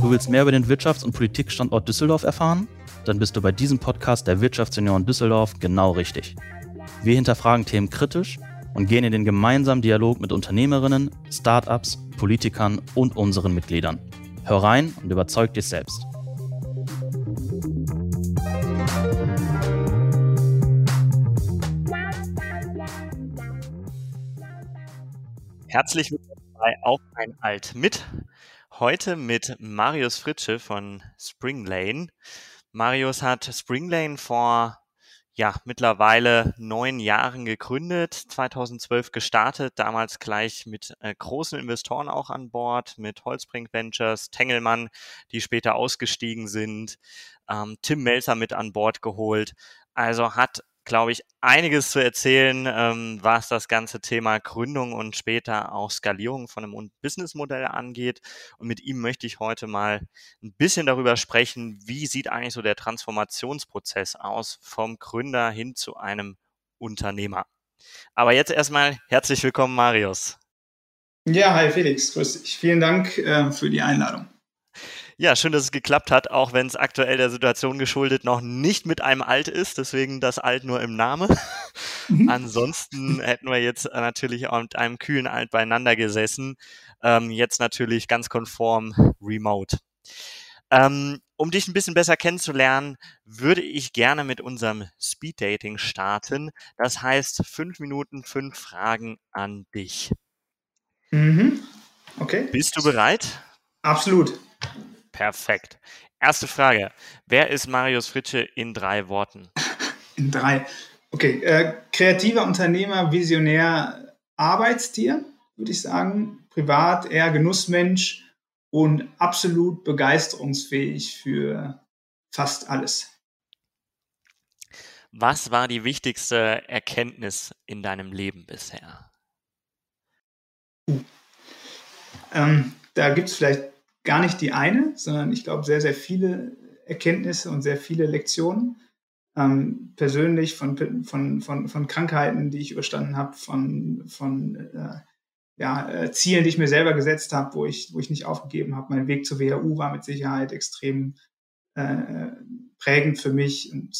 Du willst mehr über den Wirtschafts- und Politikstandort Düsseldorf erfahren? Dann bist du bei diesem Podcast der Wirtschaftsunion Düsseldorf genau richtig. Wir hinterfragen Themen kritisch und gehen in den gemeinsamen Dialog mit Unternehmerinnen, Startups, Politikern und unseren Mitgliedern. Hör rein und überzeug dich selbst. Herzlich willkommen bei Auf ein Alt mit. Heute mit Marius Fritsche von Springlane. Marius hat Springlane vor ja, mittlerweile neun Jahren gegründet, 2012 gestartet, damals gleich mit äh, großen Investoren auch an Bord, mit Holzbrink Ventures, Tengelmann, die später ausgestiegen sind, ähm, Tim Melzer mit an Bord geholt. Also hat glaube ich, einiges zu erzählen, ähm, was das ganze Thema Gründung und später auch Skalierung von einem Businessmodell angeht. Und mit ihm möchte ich heute mal ein bisschen darüber sprechen, wie sieht eigentlich so der Transformationsprozess aus vom Gründer hin zu einem Unternehmer. Aber jetzt erstmal herzlich willkommen, Marius. Ja, hi Felix, grüß dich. Vielen Dank äh, für die Einladung. Ja, schön, dass es geklappt hat, auch wenn es aktuell der Situation geschuldet noch nicht mit einem Alt ist, deswegen das Alt nur im Name. Mhm. Ansonsten hätten wir jetzt natürlich auch mit einem kühlen Alt beieinander gesessen. Ähm, jetzt natürlich ganz konform remote. Ähm, um dich ein bisschen besser kennenzulernen, würde ich gerne mit unserem Speed Dating starten. Das heißt, fünf Minuten, fünf Fragen an dich. Mhm. Okay. Bist du bereit? Absolut. Perfekt. Erste Frage. Wer ist Marius Fritsche in drei Worten? In drei. Okay. Äh, kreativer Unternehmer, Visionär, Arbeitstier, würde ich sagen. Privat eher Genussmensch und absolut begeisterungsfähig für fast alles. Was war die wichtigste Erkenntnis in deinem Leben bisher? Uh. Ähm, da gibt es vielleicht gar nicht die eine, sondern ich glaube sehr, sehr viele Erkenntnisse und sehr viele Lektionen. Ähm, persönlich von, von, von, von Krankheiten, die ich überstanden habe, von, von äh, ja, äh, Zielen, die ich mir selber gesetzt habe, wo ich, wo ich nicht aufgegeben habe. Mein Weg zur WHU war mit Sicherheit extrem äh, prägend für mich und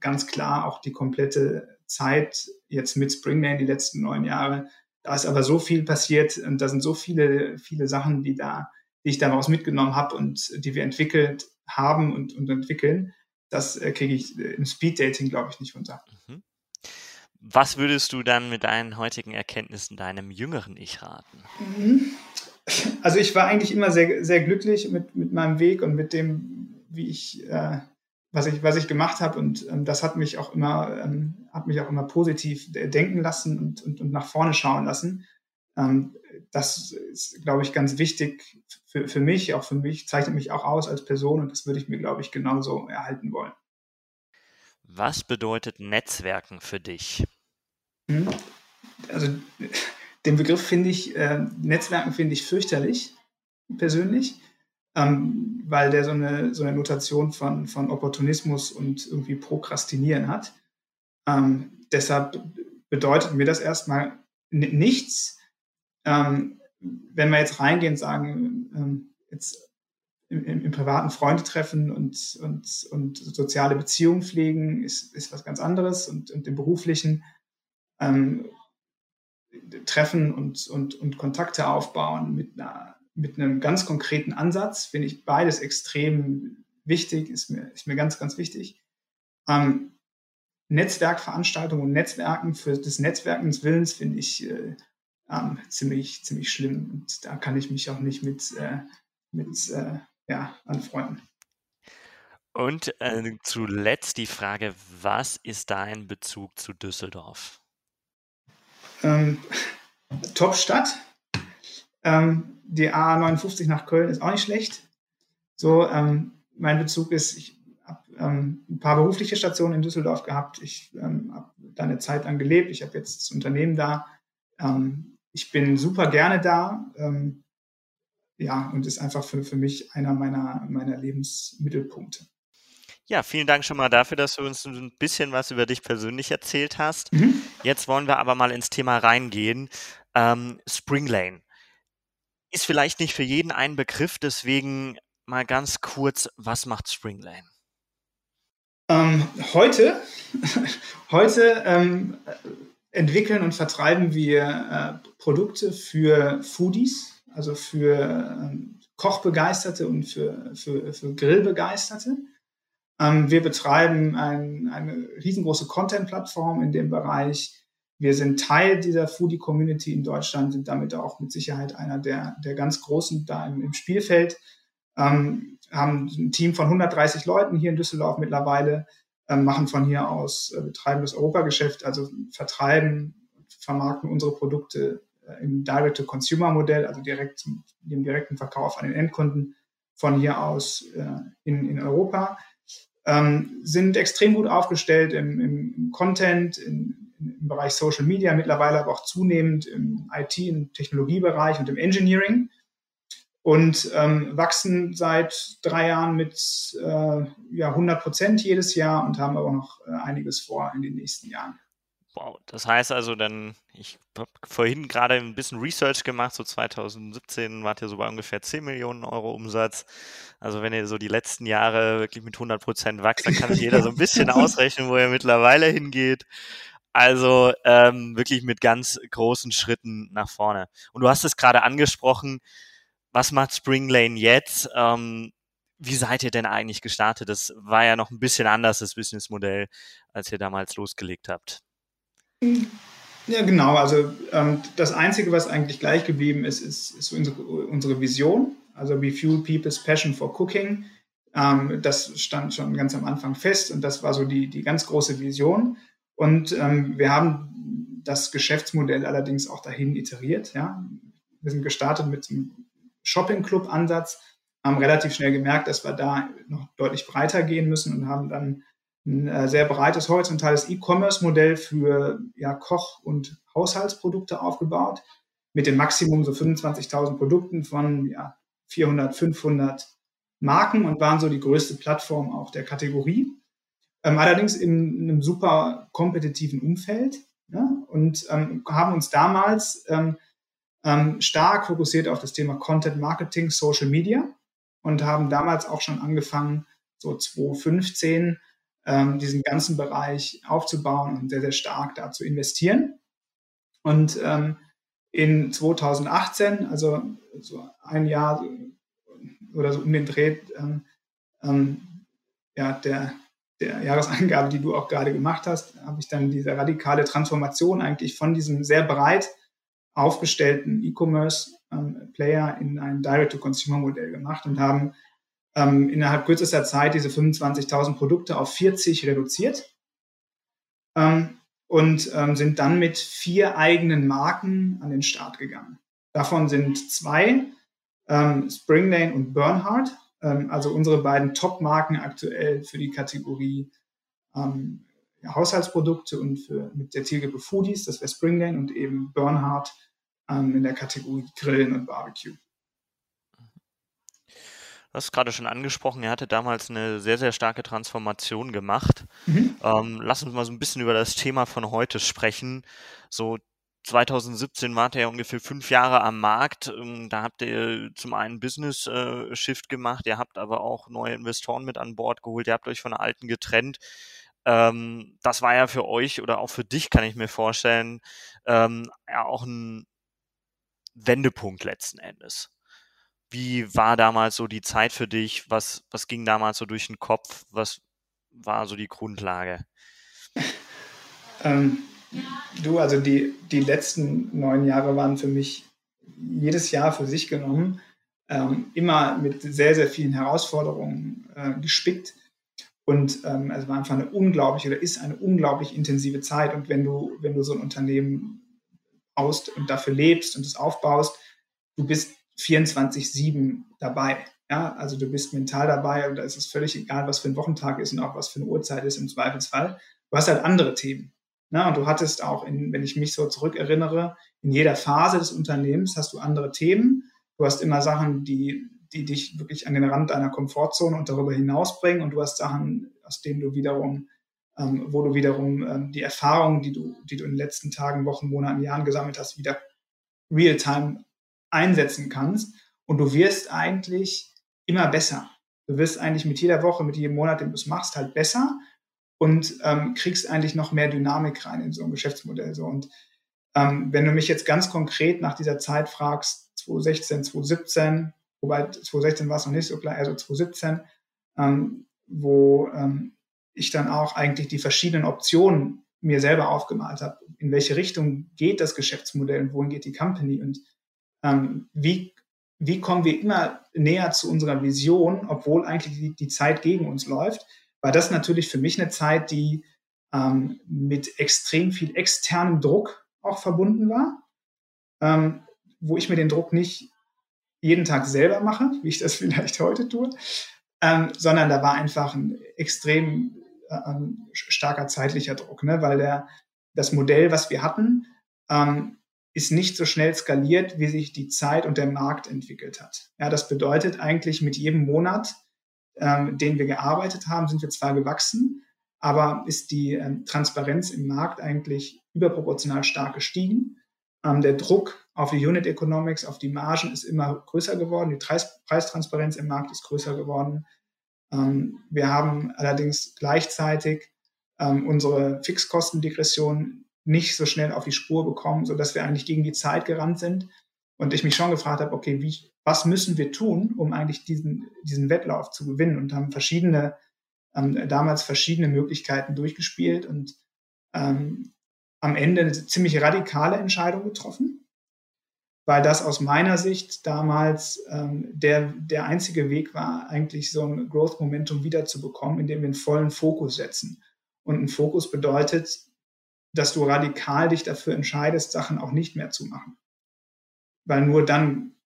ganz klar auch die komplette Zeit jetzt mit Springman die letzten neun Jahre. Da ist aber so viel passiert und da sind so viele, viele Sachen, die da die ich daraus mitgenommen habe und die wir entwickelt haben und, und entwickeln, das äh, kriege ich äh, im Speed-Dating, glaube ich, nicht runter. Mhm. Was würdest du dann mit deinen heutigen Erkenntnissen deinem jüngeren Ich raten? Mhm. Also ich war eigentlich immer sehr, sehr glücklich mit, mit meinem Weg und mit dem, wie ich, äh, was ich, was ich gemacht habe. Und ähm, das hat mich auch immer, ähm, hat mich auch immer positiv denken lassen und, und, und nach vorne schauen lassen. Ähm, das ist, glaube ich, ganz wichtig für, für mich, auch für mich, zeichnet mich auch aus als Person und das würde ich mir, glaube ich, genauso erhalten wollen. Was bedeutet Netzwerken für dich? Hm? Also den Begriff finde ich, äh, Netzwerken finde ich fürchterlich, persönlich, ähm, weil der so eine, so eine Notation von, von Opportunismus und irgendwie Prokrastinieren hat. Ähm, deshalb bedeutet mir das erstmal nichts, ähm, wenn wir jetzt reingehen und sagen, ähm, jetzt im, im, im, privaten Freunde treffen und, und, und soziale Beziehungen pflegen, ist, ist was ganz anderes. Und, und im beruflichen ähm, Treffen und, und, und Kontakte aufbauen mit, einer, mit einem ganz konkreten Ansatz, finde ich beides extrem wichtig, ist mir, ist mir ganz, ganz wichtig. Ähm, Netzwerkveranstaltungen und Netzwerken für des Netzwerkens Willens finde ich äh, ähm, ziemlich, ziemlich schlimm. Und da kann ich mich auch nicht mit, äh, mit äh, ja, anfreunden. Und äh, zuletzt die Frage, was ist dein Bezug zu Düsseldorf? Ähm, Top-Stadt. Ähm, die A59 nach Köln ist auch nicht schlecht. So, ähm, mein Bezug ist, ich habe ähm, ein paar berufliche Stationen in Düsseldorf gehabt. Ich ähm, habe da eine Zeit lang gelebt. Ich habe jetzt das Unternehmen da. Ich bin super gerne da. Ähm, ja, und ist einfach für, für mich einer meiner, meiner Lebensmittelpunkte. Ja, vielen Dank schon mal dafür, dass du uns ein bisschen was über dich persönlich erzählt hast. Mhm. Jetzt wollen wir aber mal ins Thema reingehen. Ähm, Springlane ist vielleicht nicht für jeden ein Begriff, deswegen mal ganz kurz, was macht Springlane? Ähm, heute, heute ähm, entwickeln und vertreiben wir äh, Produkte für Foodies, also für ähm, Kochbegeisterte und für, für, für Grillbegeisterte. Ähm, wir betreiben ein, eine riesengroße Content-Plattform in dem Bereich. Wir sind Teil dieser Foodie-Community in Deutschland, sind damit auch mit Sicherheit einer der, der ganz Großen da im, im Spielfeld. Ähm, haben ein Team von 130 Leuten hier in Düsseldorf mittlerweile, machen von hier aus, äh, betreiben das Europageschäft, also vertreiben, vermarkten unsere Produkte äh, im Direct-to-Consumer-Modell, also direkt im direkten Verkauf an den Endkunden von hier aus äh, in, in Europa. Ähm, sind extrem gut aufgestellt im, im Content, in, im Bereich Social Media, mittlerweile aber auch zunehmend im IT, im Technologiebereich und im Engineering und ähm, wachsen seit drei Jahren mit äh, ja, 100 Prozent jedes Jahr und haben aber noch äh, einiges vor in den nächsten Jahren. Wow, das heißt also dann, ich habe vorhin gerade ein bisschen Research gemacht, so 2017 wart ihr so bei ungefähr 10 Millionen Euro Umsatz. Also wenn ihr so die letzten Jahre wirklich mit 100 Prozent wächst, dann kann sich jeder so ein bisschen ausrechnen, wo ihr mittlerweile hingeht. Also ähm, wirklich mit ganz großen Schritten nach vorne. Und du hast es gerade angesprochen, was macht Spring Lane jetzt? Ähm, wie seid ihr denn eigentlich gestartet? Das war ja noch ein bisschen anders, das Businessmodell, als ihr damals losgelegt habt. Ja, genau. Also ähm, das Einzige, was eigentlich gleich geblieben ist, ist, ist unsere, unsere, Vision. Also We Fuel People's Passion for Cooking. Ähm, das stand schon ganz am Anfang fest und das war so die, die ganz große Vision. Und ähm, wir haben das Geschäftsmodell allerdings auch dahin iteriert. Ja? Wir sind gestartet mit einem Shopping-Club-Ansatz, haben relativ schnell gemerkt, dass wir da noch deutlich breiter gehen müssen und haben dann ein äh, sehr breites horizontales E-Commerce-Modell für ja, Koch- und Haushaltsprodukte aufgebaut, mit dem Maximum so 25.000 Produkten von ja, 400, 500 Marken und waren so die größte Plattform auch der Kategorie. Ähm, allerdings in, in, einem super kompetitiven Umfeld ja, und ähm, haben uns damals ähm, ähm stark fokussiert auf das Thema Content Marketing, Social Media und haben damals auch schon angefangen, so 2015 ähm, diesen ganzen Bereich aufzubauen und sehr, sehr stark da zu investieren. Und ähm, in 2018, also so ein Jahr oder so um den Dreh, ähm, ähm, ja, der, der Jahresangabe, die du auch gerade gemacht hast, habe ich dann diese radikale Transformation eigentlich von diesem sehr breit aufgestellten E-Commerce-Player ähm, in ein Direct-to-Consumer-Modell gemacht und haben ähm, innerhalb kürzester Zeit diese 25.000 Produkte auf 40 reduziert ähm, und ähm, sind dann mit vier eigenen Marken an den Start gegangen. Davon sind zwei, ähm, Springlane und Bernhard, ähm, also unsere beiden Top-Marken aktuell für die Kategorie Haushaltsprodukte und für, mit der Zielgruppe Foodies, das wäre Springlane und eben Bernhard in der Kategorie Grillen und Barbecue. Du hast gerade schon angesprochen, er hatte damals eine sehr, sehr starke Transformation gemacht. Mhm. Ähm, lass uns mal so ein bisschen über das Thema von heute sprechen. So 2017 wart ihr ja ungefähr fünf Jahre am Markt. Ähm, da habt ihr zum einen Business äh, Shift gemacht, ihr habt aber auch neue Investoren mit an Bord geholt, ihr habt euch von alten getrennt. Ähm, das war ja für euch oder auch für dich, kann ich mir vorstellen, ähm, ja auch ein Wendepunkt letzten Endes. Wie war damals so die Zeit für dich? Was, was ging damals so durch den Kopf? Was war so die Grundlage? ähm, du, also die, die letzten neun Jahre waren für mich jedes Jahr für sich genommen ähm, immer mit sehr, sehr vielen Herausforderungen äh, gespickt. Und ähm, es war einfach eine unglaubliche oder ist eine unglaublich intensive Zeit. Und wenn du, wenn du so ein Unternehmen baust und dafür lebst und es aufbaust, du bist 24-7 dabei. Ja, also du bist mental dabei und da ist es völlig egal, was für ein Wochentag ist und auch was für eine Uhrzeit ist im Zweifelsfall. Du hast halt andere Themen. Ne? Und du hattest auch, in, wenn ich mich so zurückerinnere, in jeder Phase des Unternehmens hast du andere Themen. Du hast immer Sachen, die, die dich wirklich an den Rand deiner Komfortzone und darüber hinaus bringen. Und du hast Sachen, aus denen du wiederum, ähm, wo du wiederum ähm, die Erfahrungen, die du, die du in den letzten Tagen, Wochen, Monaten, Jahren gesammelt hast, wieder real-time einsetzen kannst. Und du wirst eigentlich immer besser. Du wirst eigentlich mit jeder Woche, mit jedem Monat, den du es machst, halt besser und ähm, kriegst eigentlich noch mehr Dynamik rein in so ein Geschäftsmodell. So. Und ähm, wenn du mich jetzt ganz konkret nach dieser Zeit fragst, 2016, 2017, wobei 2016 war es noch nicht so klar, also 2017, ähm, wo ähm, ich dann auch eigentlich die verschiedenen Optionen mir selber aufgemalt habe. In welche Richtung geht das Geschäftsmodell und wohin geht die Company und ähm, wie, wie kommen wir immer näher zu unserer Vision, obwohl eigentlich die, die Zeit gegen uns läuft, war das natürlich für mich eine Zeit, die ähm, mit extrem viel externem Druck auch verbunden war, ähm, wo ich mir den Druck nicht jeden Tag selber mache, wie ich das vielleicht heute tue, ähm, sondern da war einfach ein extrem äh, ähm, starker zeitlicher Druck, ne? weil der, das Modell, was wir hatten, ähm, ist nicht so schnell skaliert, wie sich die Zeit und der Markt entwickelt hat. Ja, das bedeutet eigentlich mit jedem Monat, ähm, den wir gearbeitet haben, sind wir zwar gewachsen, aber ist die ähm, Transparenz im Markt eigentlich überproportional stark gestiegen. Ähm, der Druck auf die Unit Economics, auf die Margen ist immer größer geworden. Die Preis Preistransparenz im Markt ist größer geworden. Ähm, wir haben allerdings gleichzeitig ähm, unsere Fixkostendegression nicht so schnell auf die Spur bekommen, sodass wir eigentlich gegen die Zeit gerannt sind. Und ich mich schon gefragt habe, okay, wie, was müssen wir tun, um eigentlich diesen, diesen Wettlauf zu gewinnen? Und haben verschiedene, damals verschiedene Möglichkeiten durchgespielt und ähm, am Ende eine ziemlich radikale Entscheidung getroffen, weil das aus meiner Sicht damals ähm, der, der einzige Weg war, eigentlich so ein Growth Momentum wiederzubekommen, indem wir einen vollen Fokus setzen. Und ein Fokus bedeutet, dass du radikal dich dafür entscheidest, Sachen auch nicht mehr zu machen. Weil nur dann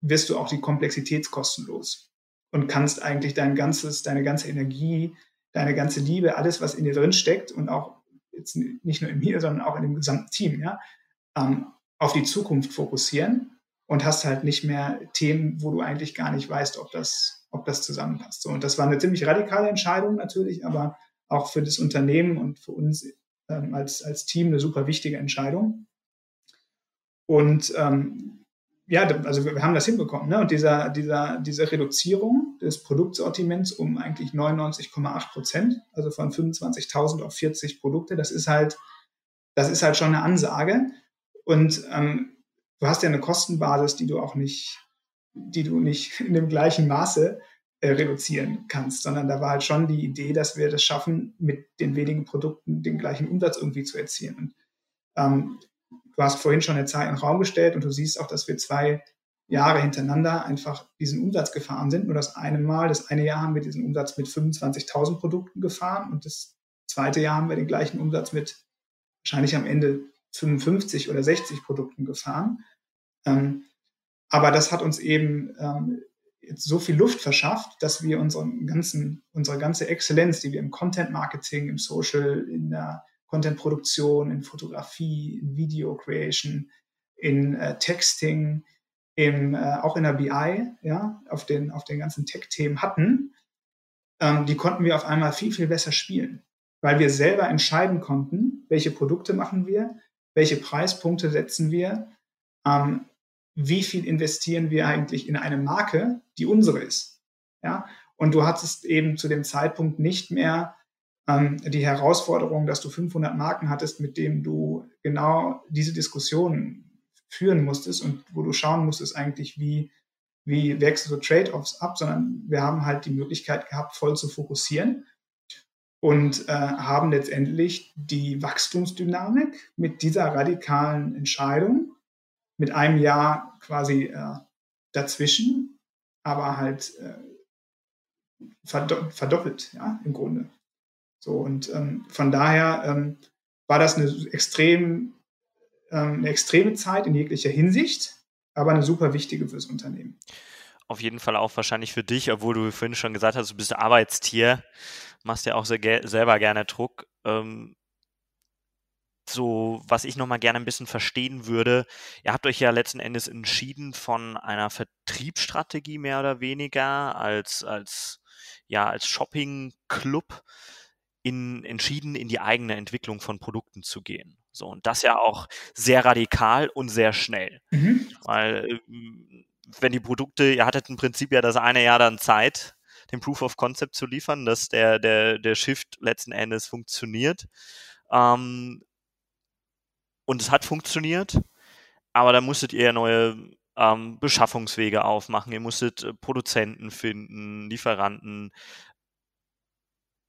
wirst du auch die Komplexitätskosten los und kannst eigentlich dein ganzes, deine ganze Energie, deine ganze Liebe, alles, was in dir drin steckt und auch jetzt nicht nur in mir, sondern auch in dem gesamten Team, ja, ähm, auf die Zukunft fokussieren und hast halt nicht mehr Themen, wo du eigentlich gar nicht weißt, ob das, ob das zusammenpasst. So, und das war eine ziemlich radikale Entscheidung natürlich, aber auch für das Unternehmen und für uns ähm, als, als Team eine super wichtige Entscheidung. Und ähm, ja, also wir haben das hinbekommen. Ne? Und dieser, dieser, diese Reduzierung des Produktsortiments um eigentlich 99,8 Prozent, also von 25.000 auf 40 Produkte, das ist halt, das ist halt schon eine Ansage. Und ähm, du hast ja eine Kostenbasis, die du auch nicht, die du nicht in dem gleichen Maße äh, reduzieren kannst, sondern da war halt schon die Idee, dass wir das schaffen, mit den wenigen Produkten den gleichen Umsatz irgendwie zu erzielen. Ähm, du hast vorhin schon eine Zahl in den Raum gestellt und du siehst auch, dass wir zwei Jahre hintereinander einfach diesen Umsatz gefahren sind. Nur das eine Mal, das eine Jahr haben wir diesen Umsatz mit 25.000 Produkten gefahren und das zweite Jahr haben wir den gleichen Umsatz mit wahrscheinlich am Ende 55 oder 60 Produkten gefahren. Ähm, aber das hat uns eben ähm, jetzt so viel Luft verschafft, dass wir unseren ganzen, unsere ganze Exzellenz, die wir im Content Marketing, im Social, in der Content Produktion, in Fotografie, in Video Creation, in äh, Texting, im, äh, auch in der BI, ja, auf den, auf den ganzen Tech-Themen hatten, ähm, die konnten wir auf einmal viel, viel besser spielen, weil wir selber entscheiden konnten, welche Produkte machen wir, welche Preispunkte setzen wir, ähm, wie viel investieren wir eigentlich in eine Marke, die unsere ist. Ja? Und du hattest eben zu dem Zeitpunkt nicht mehr ähm, die Herausforderung, dass du 500 Marken hattest, mit denen du genau diese Diskussion führen musstest und wo du schauen musstest eigentlich, wie, wie wächst du Trade-offs ab, sondern wir haben halt die Möglichkeit gehabt, voll zu fokussieren und äh, haben letztendlich die Wachstumsdynamik mit dieser radikalen Entscheidung mit einem Jahr quasi äh, dazwischen, aber halt äh, verdoppelt, ja, im Grunde. So, und ähm, von daher ähm, war das eine extrem, ähm, eine extreme Zeit in jeglicher Hinsicht, aber eine super wichtige fürs Unternehmen. Auf jeden Fall auch wahrscheinlich für dich, obwohl du vorhin schon gesagt hast, du bist Arbeitstier, machst ja auch sehr, selber gerne Druck. Ähm, so, was ich nochmal gerne ein bisschen verstehen würde, ihr habt euch ja letzten Endes entschieden von einer Vertriebsstrategie mehr oder weniger als, als, ja, als Shopping-Club in, entschieden, in die eigene Entwicklung von Produkten zu gehen. So, und das ja auch sehr radikal und sehr schnell. Mhm. Weil, ähm, wenn die Produkte, ihr hattet im Prinzip ja das eine Jahr dann Zeit, den Proof of Concept zu liefern, dass der, der, der Shift letzten Endes funktioniert. Ähm, und es hat funktioniert, aber da musstet ihr ja neue ähm, Beschaffungswege aufmachen, ihr musstet äh, Produzenten finden, Lieferanten.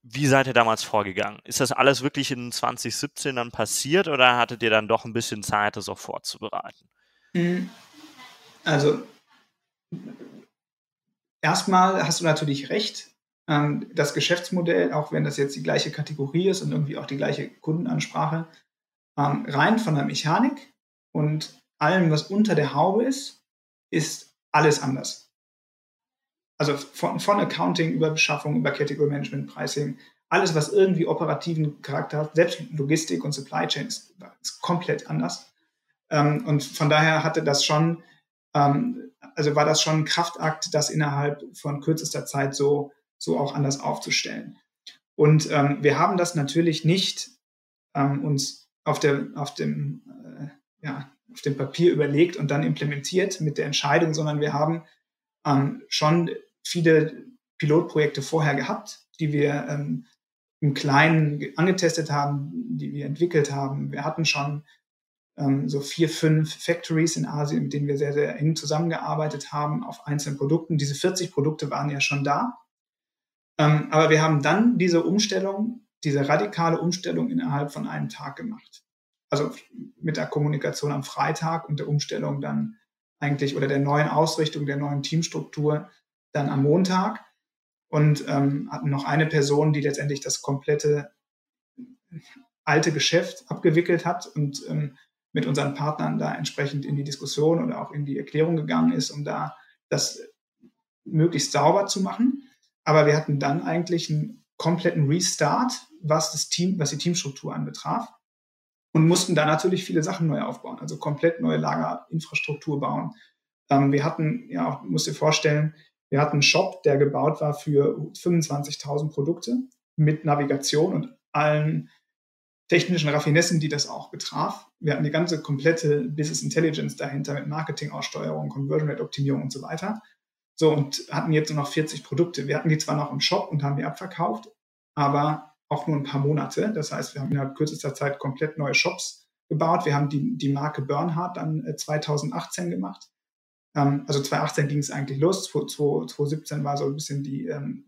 Wie seid ihr damals vorgegangen? Ist das alles wirklich in 2017 dann passiert oder hattet ihr dann doch ein bisschen Zeit, das auch vorzubereiten? Hm. Also erstmal hast du natürlich recht. Ähm, das Geschäftsmodell, auch wenn das jetzt die gleiche Kategorie ist und irgendwie auch die gleiche Kundenansprache, ähm, rein von der Mechanik und allem, was unter der Haube ist, ist alles anders. Also von, von Accounting über Beschaffung, über Category Management, Pricing, alles, was irgendwie operativen Charakter hat, selbst Logistik und Supply Chain ist, ist komplett anders. Ähm, und von daher hatte das schon, ähm, also war das schon ein Kraftakt, das innerhalb von kürzester Zeit so, so auch anders aufzustellen. Und ähm, wir haben das natürlich nicht ähm, uns auf, der, auf dem äh, ja, auf dem Papier überlegt und dann implementiert mit der Entscheidung, sondern wir haben ähm, schon viele Pilotprojekte vorher gehabt, die wir ähm, im Kleinen angetestet haben, die wir entwickelt haben. Wir hatten schon ähm, so vier, fünf Factories in Asien, mit denen wir sehr, sehr eng zusammengearbeitet haben auf einzelnen Produkten. Diese 40 Produkte waren ja schon da. Ähm, aber wir haben dann diese Umstellung, diese radikale Umstellung innerhalb von einem Tag gemacht also mit der Kommunikation am Freitag und der Umstellung dann eigentlich oder der neuen Ausrichtung, der neuen Teamstruktur dann am Montag und ähm, hatten noch eine Person, die letztendlich das komplette alte Geschäft abgewickelt hat und ähm, mit unseren Partnern da entsprechend in die Diskussion oder auch in die Erklärung gegangen ist, um da das möglichst sauber zu machen. Aber wir hatten dann eigentlich einen kompletten Restart, was das Team, was die Teamstruktur anbetraf und mussten da natürlich viele Sachen neu aufbauen, also komplett neue Lagerinfrastruktur bauen. Ähm, wir hatten, ja, musst dir vorstellen, wir hatten einen Shop, der gebaut war für 25.000 Produkte mit Navigation und allen technischen Raffinessen, die das auch betraf. Wir hatten die ganze komplette Business Intelligence dahinter mit Marketingaussteuerung, Conversion Rate Optimierung und so weiter. So, und hatten jetzt nur noch 40 Produkte. Wir hatten die zwar noch im Shop und haben die abverkauft, aber auch nur ein paar Monate. Das heißt, wir haben innerhalb kürzester Zeit komplett neue Shops gebaut. Wir haben die, die Marke Bernhard dann 2018 äh, gemacht. Ähm, also 2018 ging es eigentlich los. 2017 war so ein bisschen die, ähm,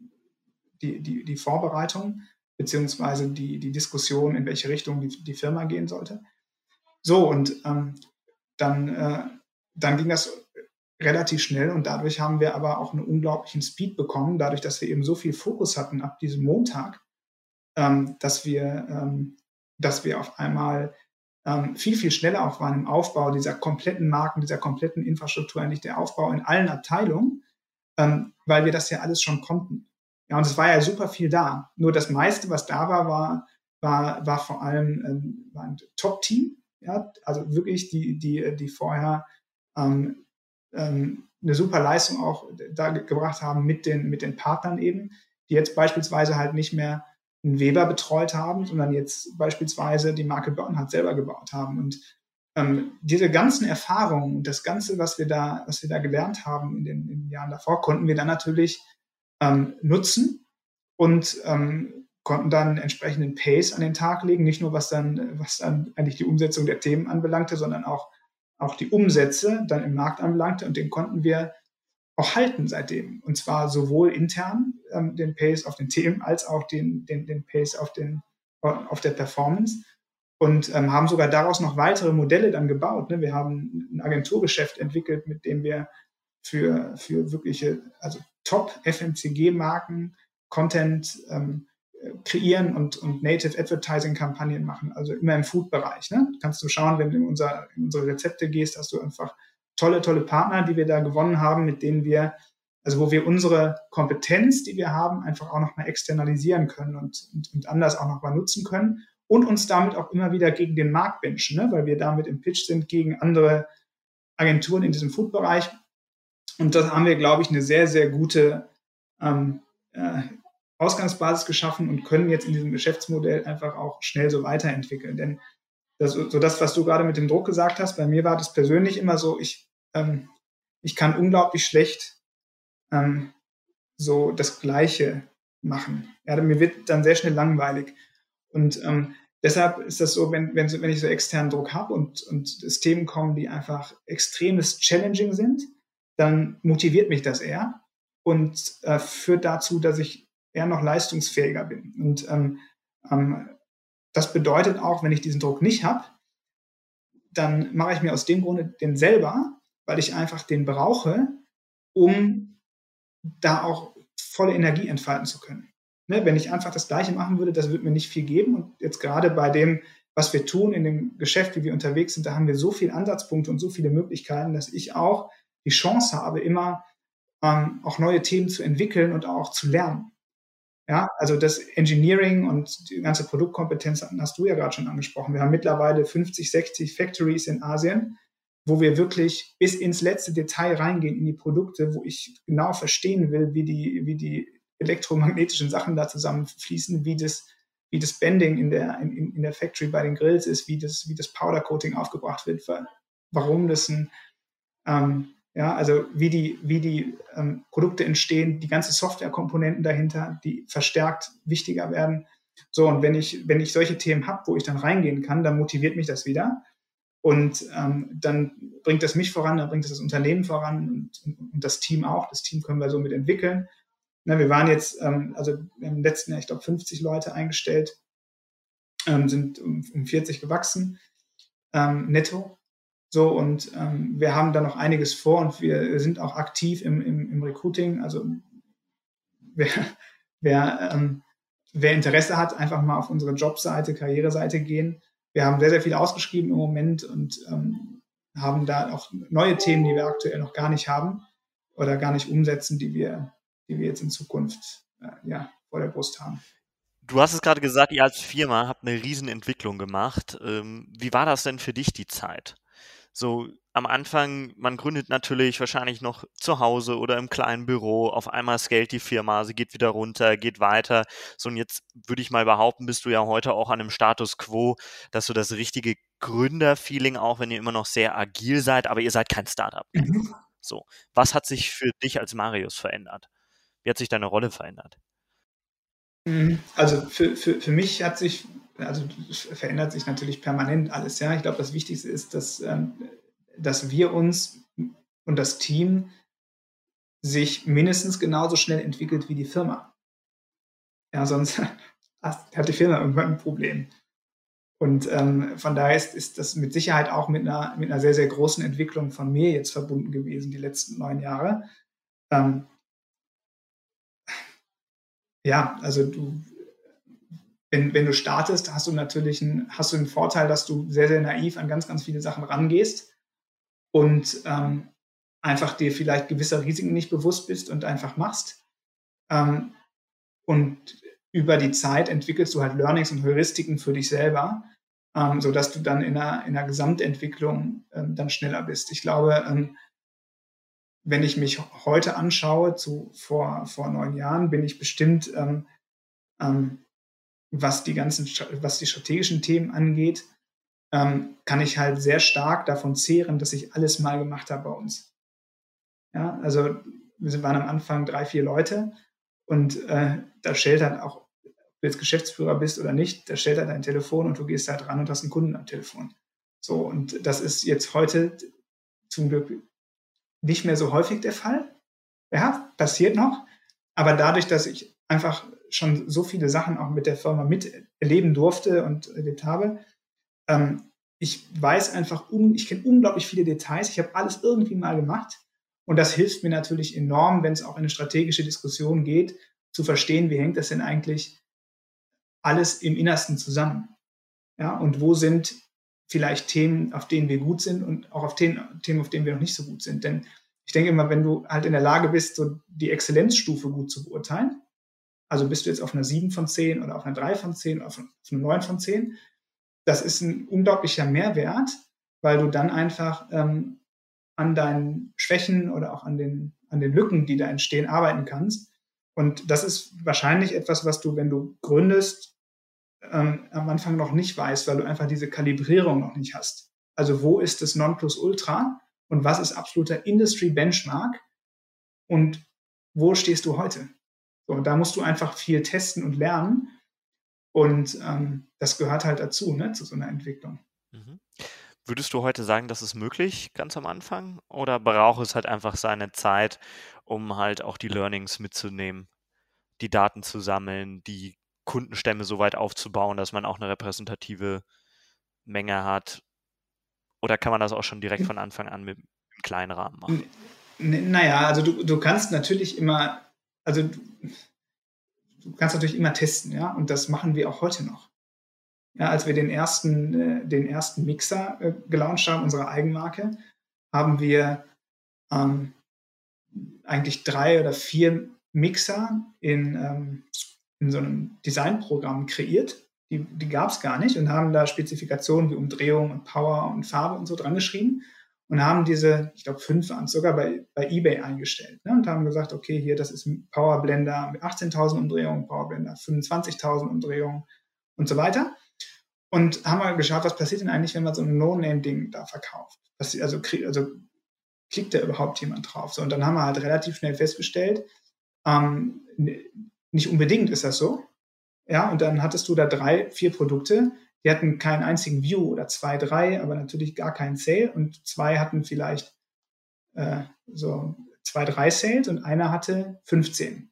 die, die, die Vorbereitung beziehungsweise die, die Diskussion, in welche Richtung die, die Firma gehen sollte. So, und ähm, dann, äh, dann ging das relativ schnell und dadurch haben wir aber auch einen unglaublichen Speed bekommen, dadurch, dass wir eben so viel Fokus hatten ab diesem Montag, ähm, dass, wir, ähm, dass wir auf einmal ähm, viel, viel schneller auch waren im Aufbau dieser kompletten Marken, dieser kompletten Infrastruktur, eigentlich der Aufbau in allen Abteilungen, ähm, weil wir das ja alles schon konnten. Ja, und es war ja super viel da. Nur das meiste, was da war, war, war, war vor allem ähm, war ein Top-Team. Ja, also wirklich die, die, die vorher ähm, ähm, eine super Leistung auch da gebracht haben mit den, mit den Partnern eben, die jetzt beispielsweise halt nicht mehr einen Weber betreut haben, sondern jetzt beispielsweise die Marke Bernhard selber gebaut haben. Und ähm, diese ganzen Erfahrungen und das Ganze, was wir da, was wir da gelernt haben in den, in den Jahren davor, konnten wir dann natürlich ähm, nutzen und ähm, konnten dann entsprechenden Pace an den Tag legen, nicht nur was dann, was dann eigentlich die Umsetzung der Themen anbelangte, sondern auch, auch die Umsätze dann im Markt anbelangte und den konnten wir auch halten seitdem. Und zwar sowohl intern ähm, den Pace auf den Themen als auch den, den, den Pace auf, den, auf der Performance. Und ähm, haben sogar daraus noch weitere Modelle dann gebaut. Ne? Wir haben ein Agenturgeschäft entwickelt, mit dem wir für, für wirkliche, also Top-FMCG-Marken Content ähm, kreieren und, und Native Advertising-Kampagnen machen, also immer im Food-Bereich. Ne? Kannst du schauen, wenn du in, unser, in unsere Rezepte gehst, hast du einfach tolle, tolle Partner, die wir da gewonnen haben, mit denen wir, also wo wir unsere Kompetenz, die wir haben, einfach auch nochmal externalisieren können und, und, und anders auch nochmal nutzen können und uns damit auch immer wieder gegen den Markt benchen, ne? weil wir damit im Pitch sind gegen andere Agenturen in diesem Food-Bereich. Und da haben wir, glaube ich, eine sehr, sehr gute ähm, äh, Ausgangsbasis geschaffen und können jetzt in diesem Geschäftsmodell einfach auch schnell so weiterentwickeln. Denn das, so das, was du gerade mit dem Druck gesagt hast, bei mir war das persönlich immer so, ich, ähm, ich kann unglaublich schlecht ähm, so das Gleiche machen. Ja, mir wird dann sehr schnell langweilig. Und ähm, deshalb ist das so, wenn, wenn, wenn ich so externen Druck habe und, und es Themen kommen, die einfach extremes Challenging sind, dann motiviert mich das eher und äh, führt dazu, dass ich eher noch leistungsfähiger bin. Und ähm, ähm, das bedeutet auch, wenn ich diesen Druck nicht habe, dann mache ich mir aus dem Grunde den selber, weil ich einfach den brauche, um da auch volle Energie entfalten zu können. Ne, wenn ich einfach das Gleiche machen würde, das würde mir nicht viel geben. Und jetzt gerade bei dem, was wir tun in dem Geschäft, wie wir unterwegs sind, da haben wir so viele Ansatzpunkte und so viele Möglichkeiten, dass ich auch die Chance habe, immer ähm, auch neue Themen zu entwickeln und auch zu lernen. Ja, also das Engineering und die ganze Produktkompetenz hast du ja gerade schon angesprochen. Wir haben mittlerweile 50, 60 Factories in Asien, wo wir wirklich bis ins letzte Detail reingehen in die Produkte, wo ich genau verstehen will, wie die, wie die elektromagnetischen Sachen da zusammenfließen, wie das, wie das Bending in der, in, in der Factory bei den Grills ist, wie das, wie das Powder Coating aufgebracht wird, warum das ein, ähm, ja, also wie die, wie die ähm, Produkte entstehen, die ganze Softwarekomponenten dahinter, die verstärkt wichtiger werden. So, und wenn ich, wenn ich solche Themen habe, wo ich dann reingehen kann, dann motiviert mich das wieder. Und ähm, dann bringt das mich voran, dann bringt es das Unternehmen voran und, und, das Team auch. Das Team können wir somit entwickeln. Na, wir waren jetzt, ähm, also im letzten Jahr, ich glaube, 50 Leute eingestellt, ähm, sind um, um 40 gewachsen, ähm, netto. So, und ähm, wir haben da noch einiges vor und wir sind auch aktiv im, im, im Recruiting. Also wer, wer, ähm, wer Interesse hat, einfach mal auf unsere Jobseite, Karriereseite gehen. Wir haben sehr, sehr viel ausgeschrieben im Moment und ähm, haben da auch neue Themen, die wir aktuell noch gar nicht haben oder gar nicht umsetzen, die wir, die wir jetzt in Zukunft äh, ja, vor der Brust haben. Du hast es gerade gesagt, ihr als Firma habt eine Riesenentwicklung gemacht. Ähm, wie war das denn für dich die Zeit? So am Anfang, man gründet natürlich wahrscheinlich noch zu Hause oder im kleinen Büro, auf einmal scaled die Firma, sie geht wieder runter, geht weiter. So und jetzt würde ich mal behaupten, bist du ja heute auch an einem Status quo, dass du das richtige Gründerfeeling, auch wenn ihr immer noch sehr agil seid, aber ihr seid kein Startup. Mhm. So, was hat sich für dich als Marius verändert? Wie hat sich deine Rolle verändert? Mhm. Also für, für, für mich hat sich also verändert sich natürlich permanent alles. Ja, ich glaube, das Wichtigste ist, dass, ähm, dass wir uns und das Team sich mindestens genauso schnell entwickelt wie die Firma. Ja, sonst hat die Firma irgendwann ein Problem. Und ähm, von daher ist, ist das mit Sicherheit auch mit einer, mit einer sehr, sehr großen Entwicklung von mir jetzt verbunden gewesen, die letzten neun Jahre. Ähm, ja, also du, wenn, wenn du startest, hast du natürlich einen, hast du einen Vorteil, dass du sehr, sehr naiv an ganz, ganz viele Sachen rangehst und ähm, einfach dir vielleicht gewisser Risiken nicht bewusst bist und einfach machst. Ähm, und über die Zeit entwickelst du halt Learnings und Heuristiken für dich selber, ähm, sodass du dann in einer, in der Gesamtentwicklung ähm, dann schneller bist. Ich glaube, ähm, wenn ich mich heute anschaue, zu vor, vor neun Jahren, bin ich bestimmt ähm, ähm, was die ganzen, was die strategischen Themen angeht, ähm, kann ich halt sehr stark davon zehren, dass ich alles mal gemacht habe bei uns. Ja, also wir waren am Anfang drei, vier Leute und äh, da stellt dann auch, ob du jetzt Geschäftsführer bist oder nicht, da stellt er dein Telefon und du gehst halt ran und hast einen Kunden am Telefon. So, und das ist jetzt heute zum Glück nicht mehr so häufig der Fall. Ja, passiert noch. Aber dadurch, dass ich einfach schon so viele Sachen auch mit der Firma miterleben durfte und erlebt habe. Ähm, ich weiß einfach, um, ich kenne unglaublich viele Details. Ich habe alles irgendwie mal gemacht. Und das hilft mir natürlich enorm, wenn es auch in eine strategische Diskussion geht, zu verstehen, wie hängt das denn eigentlich alles im Innersten zusammen. Ja, und wo sind vielleicht Themen, auf denen wir gut sind und auch auf Themen, Themen, auf denen wir noch nicht so gut sind. Denn ich denke immer, wenn du halt in der Lage bist, so die Exzellenzstufe gut zu beurteilen, also bist du jetzt auf einer 7 von 10 oder auf einer 3 von 10 oder auf einer 9 von 10. Das ist ein unglaublicher Mehrwert, weil du dann einfach ähm, an deinen Schwächen oder auch an den, an den Lücken, die da entstehen, arbeiten kannst. Und das ist wahrscheinlich etwas, was du, wenn du gründest, ähm, am Anfang noch nicht weißt, weil du einfach diese Kalibrierung noch nicht hast. Also wo ist das Nonplusultra und was ist absoluter Industry Benchmark und wo stehst du heute? So, und da musst du einfach viel testen und lernen. Und ähm, das gehört halt dazu, ne, zu so einer Entwicklung. Mhm. Würdest du heute sagen, das ist möglich, ganz am Anfang? Oder braucht es halt einfach seine Zeit, um halt auch die Learnings mitzunehmen, die Daten zu sammeln, die Kundenstämme so weit aufzubauen, dass man auch eine repräsentative Menge hat? Oder kann man das auch schon direkt von Anfang an mit, im kleinen Rahmen machen? Naja, also du, du kannst natürlich immer, also du, du kannst natürlich immer testen, ja, und das machen wir auch heute noch. Ja, als wir den ersten, äh, den ersten Mixer äh, gelauncht haben, unsere Eigenmarke, haben wir ähm, eigentlich drei oder vier Mixer in, ähm, in so einem Designprogramm kreiert. Die, die gab es gar nicht und haben da Spezifikationen wie Umdrehung und Power und Farbe und so dran geschrieben und haben diese, ich glaube, fünf waren sogar bei, bei eBay eingestellt ne? und haben gesagt, okay, hier, das ist ein Powerblender mit 18.000 Umdrehungen, Powerblender 25.000 Umdrehungen und so weiter. Und haben mal geschaut, was passiert denn eigentlich, wenn man so ein No-Name-Ding da verkauft? Was, also, also klickt da überhaupt jemand drauf? So, und dann haben wir halt relativ schnell festgestellt, ähm, nicht unbedingt ist das so. Ja, und dann hattest du da drei, vier Produkte, die hatten keinen einzigen View oder zwei, drei, aber natürlich gar keinen Sale und zwei hatten vielleicht äh, so zwei, drei Sales und einer hatte 15.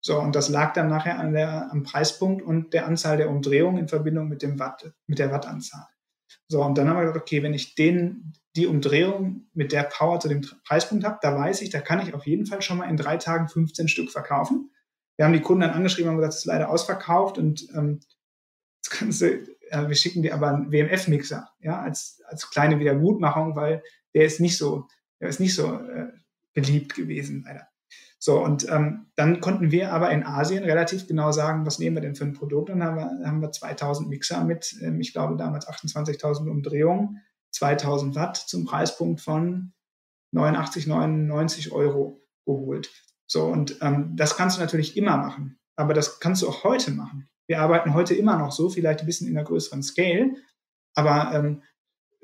So, und das lag dann nachher an der, am Preispunkt und der Anzahl der Umdrehungen in Verbindung mit dem Watt, mit der Wattanzahl. So, und dann haben wir gesagt, okay, wenn ich den, die Umdrehung mit der Power zu dem Preispunkt habe, da weiß ich, da kann ich auf jeden Fall schon mal in drei Tagen 15 Stück verkaufen. Wir haben die Kunden dann angeschrieben und gesagt, es ist leider ausverkauft und ähm, das du, äh, wir schicken dir aber einen WMF-Mixer, ja, als, als kleine Wiedergutmachung, weil der ist nicht so, der ist nicht so äh, beliebt gewesen, leider. So, und ähm, dann konnten wir aber in Asien relativ genau sagen, was nehmen wir denn für ein Produkt. Dann haben wir, haben wir 2000 Mixer mit, ähm, ich glaube damals 28.000 Umdrehungen, 2000 Watt zum Preispunkt von 89, 99 Euro geholt. So, und ähm, das kannst du natürlich immer machen, aber das kannst du auch heute machen. Wir arbeiten heute immer noch so, vielleicht ein bisschen in einer größeren Scale, aber ähm,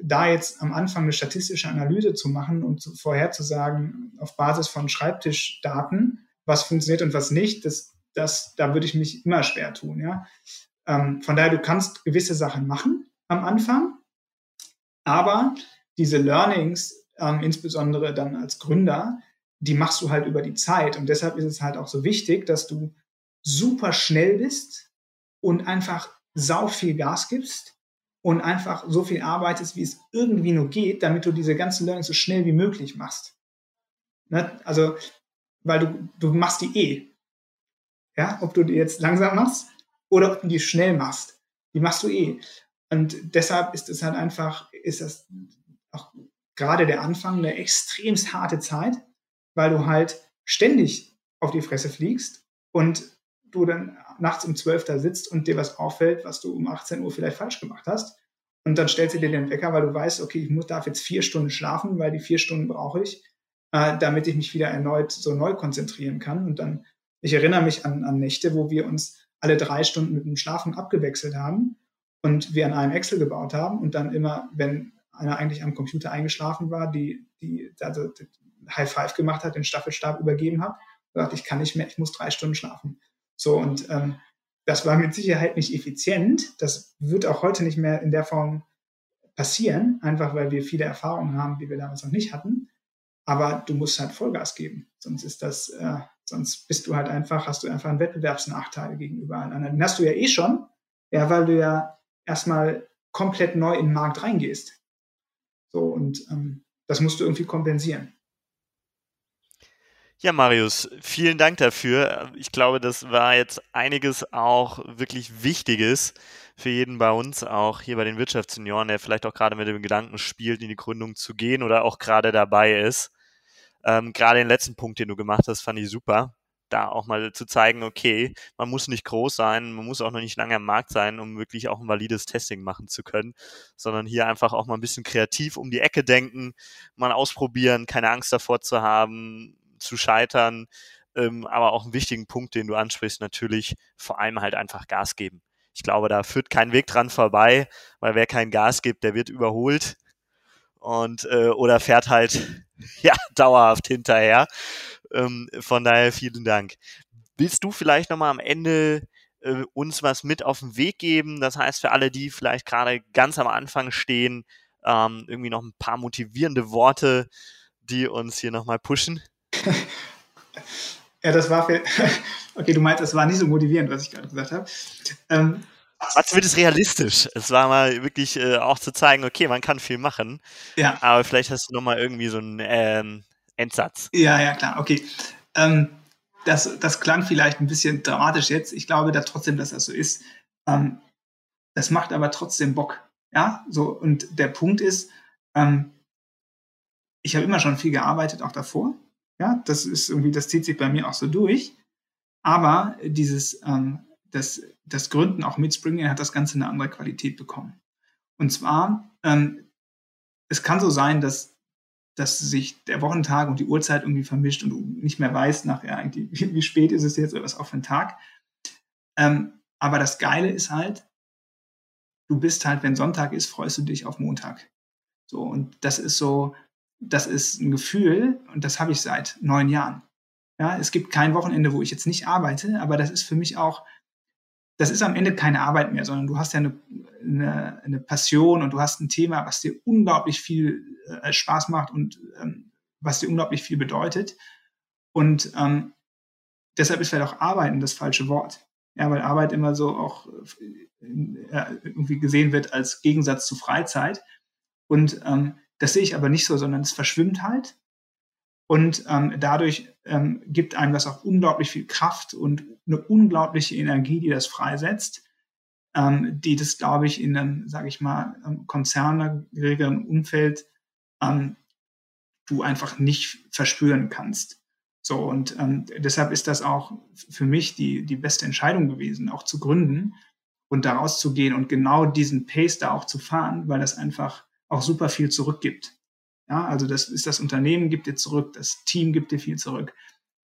da jetzt am Anfang eine statistische Analyse zu machen und zu, vorherzusagen auf Basis von Schreibtischdaten, was funktioniert und was nicht, das, das, da würde ich mich immer schwer tun. Ja? Ähm, von daher, du kannst gewisse Sachen machen am Anfang, aber diese Learnings, ähm, insbesondere dann als Gründer, die machst du halt über die Zeit. Und deshalb ist es halt auch so wichtig, dass du super schnell bist und einfach sau viel Gas gibst und einfach so viel arbeitest, wie es irgendwie nur geht, damit du diese ganzen Learnings so schnell wie möglich machst. Ne? Also, weil du, du machst die eh. Ja, ob du die jetzt langsam machst oder ob du die schnell machst. Die machst du eh. Und deshalb ist es halt einfach, ist das auch gerade der Anfang eine extremst harte Zeit, weil du halt ständig auf die Fresse fliegst und du dann nachts um 12 da sitzt und dir was auffällt, was du um 18 Uhr vielleicht falsch gemacht hast. Und dann stellst du dir den Wecker, weil du weißt, okay, ich muss, darf jetzt vier Stunden schlafen, weil die vier Stunden brauche ich, äh, damit ich mich wieder erneut so neu konzentrieren kann. Und dann, ich erinnere mich an, an Nächte, wo wir uns alle drei Stunden mit dem Schlafen abgewechselt haben und wir an einem Excel gebaut haben und dann immer, wenn einer eigentlich am Computer eingeschlafen war, die, die, also die High Five gemacht hat, den Staffelstab übergeben hat, gesagt, ich kann nicht mehr, ich muss drei Stunden schlafen. So, und ähm, das war mit Sicherheit nicht effizient. Das wird auch heute nicht mehr in der Form passieren, einfach weil wir viele Erfahrungen haben, die wir damals noch nicht hatten. Aber du musst halt Vollgas geben. Sonst ist das, äh, sonst bist du halt einfach, hast du einfach einen Wettbewerbsnachteil gegenüber allen anderen. Den hast du ja eh schon, ja, weil du ja erstmal komplett neu in den Markt reingehst. So, und ähm, das musst du irgendwie kompensieren. Ja, Marius, vielen Dank dafür. Ich glaube, das war jetzt einiges auch wirklich Wichtiges für jeden bei uns, auch hier bei den Wirtschaftssenioren, der vielleicht auch gerade mit dem Gedanken spielt, in die Gründung zu gehen oder auch gerade dabei ist. Ähm, gerade den letzten Punkt, den du gemacht hast, fand ich super. Da auch mal zu zeigen, okay, man muss nicht groß sein, man muss auch noch nicht lange am Markt sein, um wirklich auch ein valides Testing machen zu können, sondern hier einfach auch mal ein bisschen kreativ um die Ecke denken, mal ausprobieren, keine Angst davor zu haben, zu scheitern. Ähm, aber auch einen wichtigen Punkt, den du ansprichst, natürlich vor allem halt einfach Gas geben. Ich glaube, da führt kein Weg dran vorbei, weil wer kein Gas gibt, der wird überholt. und äh, oder fährt halt ja dauerhaft hinterher. Ähm, von daher vielen Dank. Willst du vielleicht nochmal am Ende äh, uns was mit auf den Weg geben? Das heißt, für alle, die vielleicht gerade ganz am Anfang stehen, ähm, irgendwie noch ein paar motivierende Worte, die uns hier nochmal pushen? ja, das war für, okay, du meinst, das war nicht so motivierend, was ich gerade gesagt habe. Ähm, war zumindest realistisch. Es war mal wirklich äh, auch zu zeigen, okay, man kann viel machen. Ja. Aber vielleicht hast du nochmal irgendwie so einen ähm, Endsatz. Ja, ja, klar, okay. Ähm, das, das klang vielleicht ein bisschen dramatisch jetzt. Ich glaube da trotzdem, dass das so ist. Ähm, das macht aber trotzdem Bock. Ja, so. Und der Punkt ist, ähm, ich habe immer schon viel gearbeitet, auch davor. Ja, das ist irgendwie, das zieht sich bei mir auch so durch. Aber dieses, ähm, das, das Gründen auch mit Springer hat das Ganze eine andere Qualität bekommen. Und zwar, ähm, es kann so sein, dass, dass sich der Wochentag und die Uhrzeit irgendwie vermischt und du nicht mehr weißt nachher eigentlich, wie, wie spät ist es jetzt oder was auch für ein Tag. Ähm, aber das Geile ist halt, du bist halt, wenn Sonntag ist, freust du dich auf Montag. So, und das ist so, das ist ein Gefühl, und das habe ich seit neun Jahren. Ja, es gibt kein Wochenende, wo ich jetzt nicht arbeite, aber das ist für mich auch, das ist am Ende keine Arbeit mehr, sondern du hast ja eine, eine, eine Passion und du hast ein Thema, was dir unglaublich viel äh, Spaß macht und ähm, was dir unglaublich viel bedeutet. Und ähm, deshalb ist vielleicht auch Arbeiten das falsche Wort. Ja, weil Arbeit immer so auch äh, irgendwie gesehen wird als Gegensatz zu Freizeit. Und ähm, das sehe ich aber nicht so, sondern es verschwimmt halt. Und ähm, dadurch ähm, gibt einem das auch unglaublich viel Kraft und eine unglaubliche Energie, die das freisetzt, ähm, die das, glaube ich, in einem, sage ich mal, konzernregeren Umfeld ähm, du einfach nicht verspüren kannst. So, und ähm, deshalb ist das auch für mich die, die beste Entscheidung gewesen, auch zu gründen und da rauszugehen und genau diesen Pace da auch zu fahren, weil das einfach auch super viel zurückgibt. Ja, also das ist das Unternehmen gibt dir zurück, das Team gibt dir viel zurück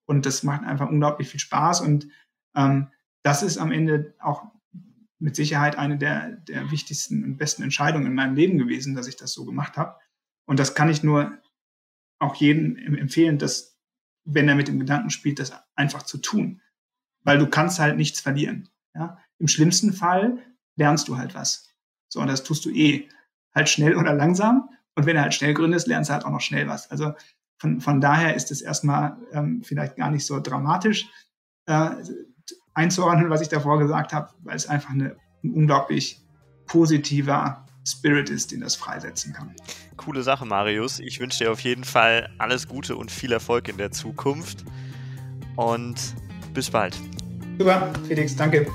und das macht einfach unglaublich viel Spaß und ähm, das ist am Ende auch mit Sicherheit eine der, der wichtigsten und besten Entscheidungen in meinem Leben gewesen, dass ich das so gemacht habe. Und das kann ich nur auch jedem empfehlen, dass, wenn er mit dem Gedanken spielt, das einfach zu tun. Weil du kannst halt nichts verlieren. Ja? Im schlimmsten Fall lernst du halt was. So, und das tust du eh halt schnell oder langsam. Und wenn er halt schnell gründest, lernst du halt auch noch schnell was. Also von, von daher ist es erstmal ähm, vielleicht gar nicht so dramatisch äh, einzuordnen, was ich davor gesagt habe, weil es einfach eine, ein unglaublich positiver Spirit ist, den das freisetzen kann. Coole Sache, Marius. Ich wünsche dir auf jeden Fall alles Gute und viel Erfolg in der Zukunft. Und bis bald. Super, Felix, danke.